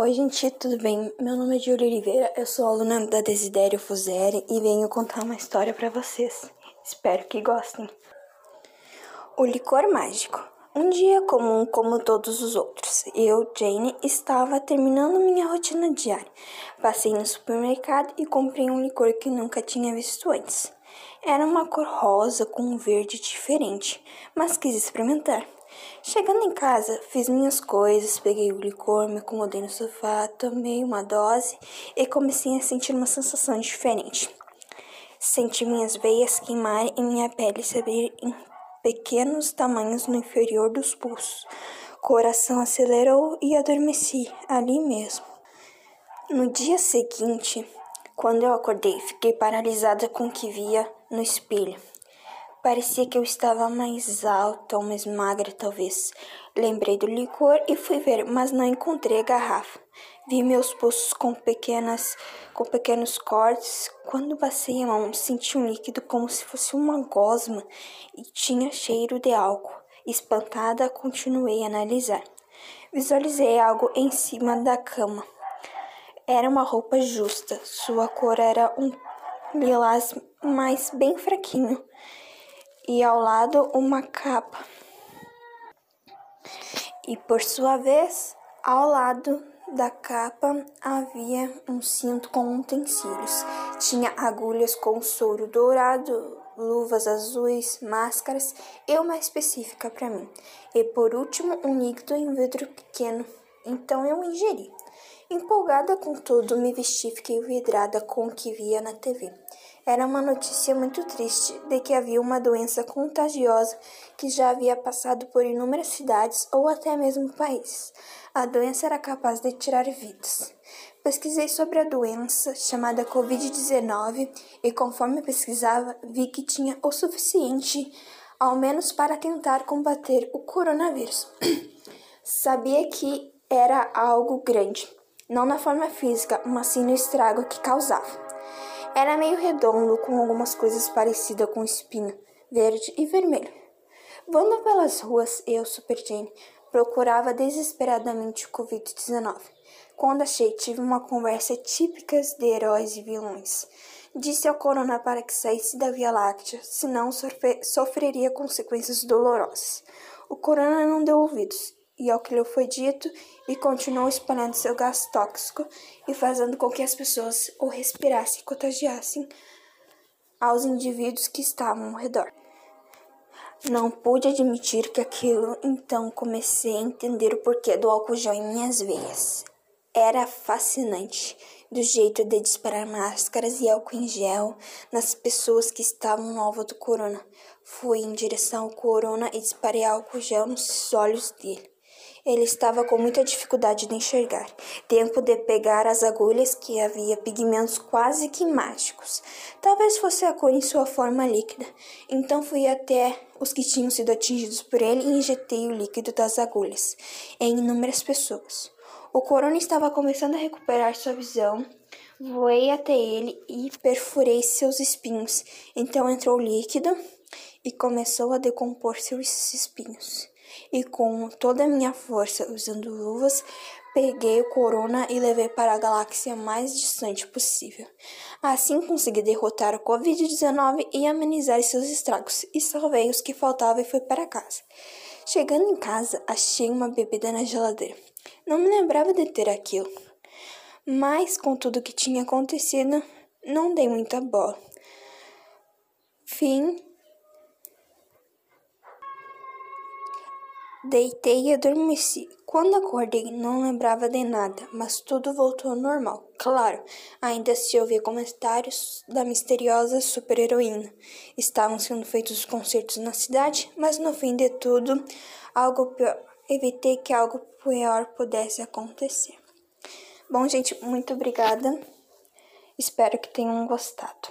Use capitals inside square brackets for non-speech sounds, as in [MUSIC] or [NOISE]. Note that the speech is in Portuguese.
Oi, gente, tudo bem? Meu nome é Júlia Oliveira, eu sou aluna da Desidério Fusere e venho contar uma história para vocês. Espero que gostem. O licor mágico. Um dia comum como todos os outros. Eu, Jane, estava terminando minha rotina diária. Passei no supermercado e comprei um licor que nunca tinha visto antes. Era uma cor rosa com um verde diferente, mas quis experimentar. Chegando em casa, fiz minhas coisas, peguei o licor, me acomodei no sofá, tomei uma dose e comecei a sentir uma sensação diferente. Senti minhas veias queimarem e minha pele se abrir em pequenos tamanhos no inferior dos pulsos. Coração acelerou e adormeci ali mesmo. No dia seguinte, quando eu acordei, fiquei paralisada com o que via no espelho. Parecia que eu estava mais alta ou mais magra, talvez. Lembrei do licor e fui ver, mas não encontrei a garrafa. Vi meus pulsos com pequenas, com pequenos cortes. Quando passei a mão, senti um líquido como se fosse uma gosma e tinha cheiro de álcool. Espantada, continuei a analisar. Visualizei algo em cima da cama. Era uma roupa justa. Sua cor era um lilás, mas bem fraquinho e ao lado uma capa. E por sua vez, ao lado da capa havia um cinto com utensílios. Tinha agulhas com soro dourado, luvas azuis, máscaras e uma específica para mim. E por último, um líquido em vidro pequeno. Então eu ingeri. Empolgada com tudo, me vesti e fiquei vidrada com o que via na TV. Era uma notícia muito triste de que havia uma doença contagiosa que já havia passado por inúmeras cidades ou até mesmo países. A doença era capaz de tirar vidas. Pesquisei sobre a doença chamada Covid-19 e, conforme pesquisava, vi que tinha o suficiente, ao menos para tentar combater o coronavírus. [COUGHS] Sabia que era algo grande, não na forma física, mas sim no estrago que causava. Era meio redondo, com algumas coisas parecidas com espinho, verde e vermelho. Vando pelas ruas, eu, Super Jane, procurava desesperadamente o Covid-19. Quando achei, tive uma conversa típica de heróis e vilões. Disse ao Corona para que saísse da Via Láctea, senão sofreria consequências dolorosas. O Corona não deu ouvidos e ao que lhe foi dito e continuou espalhando seu gás tóxico e fazendo com que as pessoas o respirassem e contagiassem aos indivíduos que estavam ao redor. Não pude admitir que aquilo, então comecei a entender o porquê do álcool gel em minhas veias. Era fascinante do jeito de disparar máscaras e álcool em gel nas pessoas que estavam no alvo do corona. Fui em direção ao corona e disparei álcool gel nos olhos dele. Ele estava com muita dificuldade de enxergar. Tempo de pegar as agulhas que havia pigmentos quase que mágicos. Talvez fosse a cor em sua forma líquida. Então fui até os que tinham sido atingidos por ele e injetei o líquido das agulhas em inúmeras pessoas. O corona estava começando a recuperar sua visão. Voei até ele e perfurei seus espinhos. Então entrou o líquido e começou a decompor seus espinhos e com toda a minha força, usando luvas, peguei o Corona e levei para a galáxia mais distante possível. Assim consegui derrotar o Covid-19 e amenizar seus estragos, e salvei os que faltavam e fui para casa. Chegando em casa, achei uma bebida na geladeira. Não me lembrava de ter aquilo. Mas, com tudo que tinha acontecido, não dei muita bola. Fim Deitei e adormeci. Quando acordei, não lembrava de nada, mas tudo voltou ao normal. Claro, ainda se ouvia comentários da misteriosa super-heroína. Estavam sendo feitos concertos na cidade, mas no fim de tudo, algo pior. Evitei que algo pior pudesse acontecer. Bom, gente, muito obrigada. Espero que tenham gostado.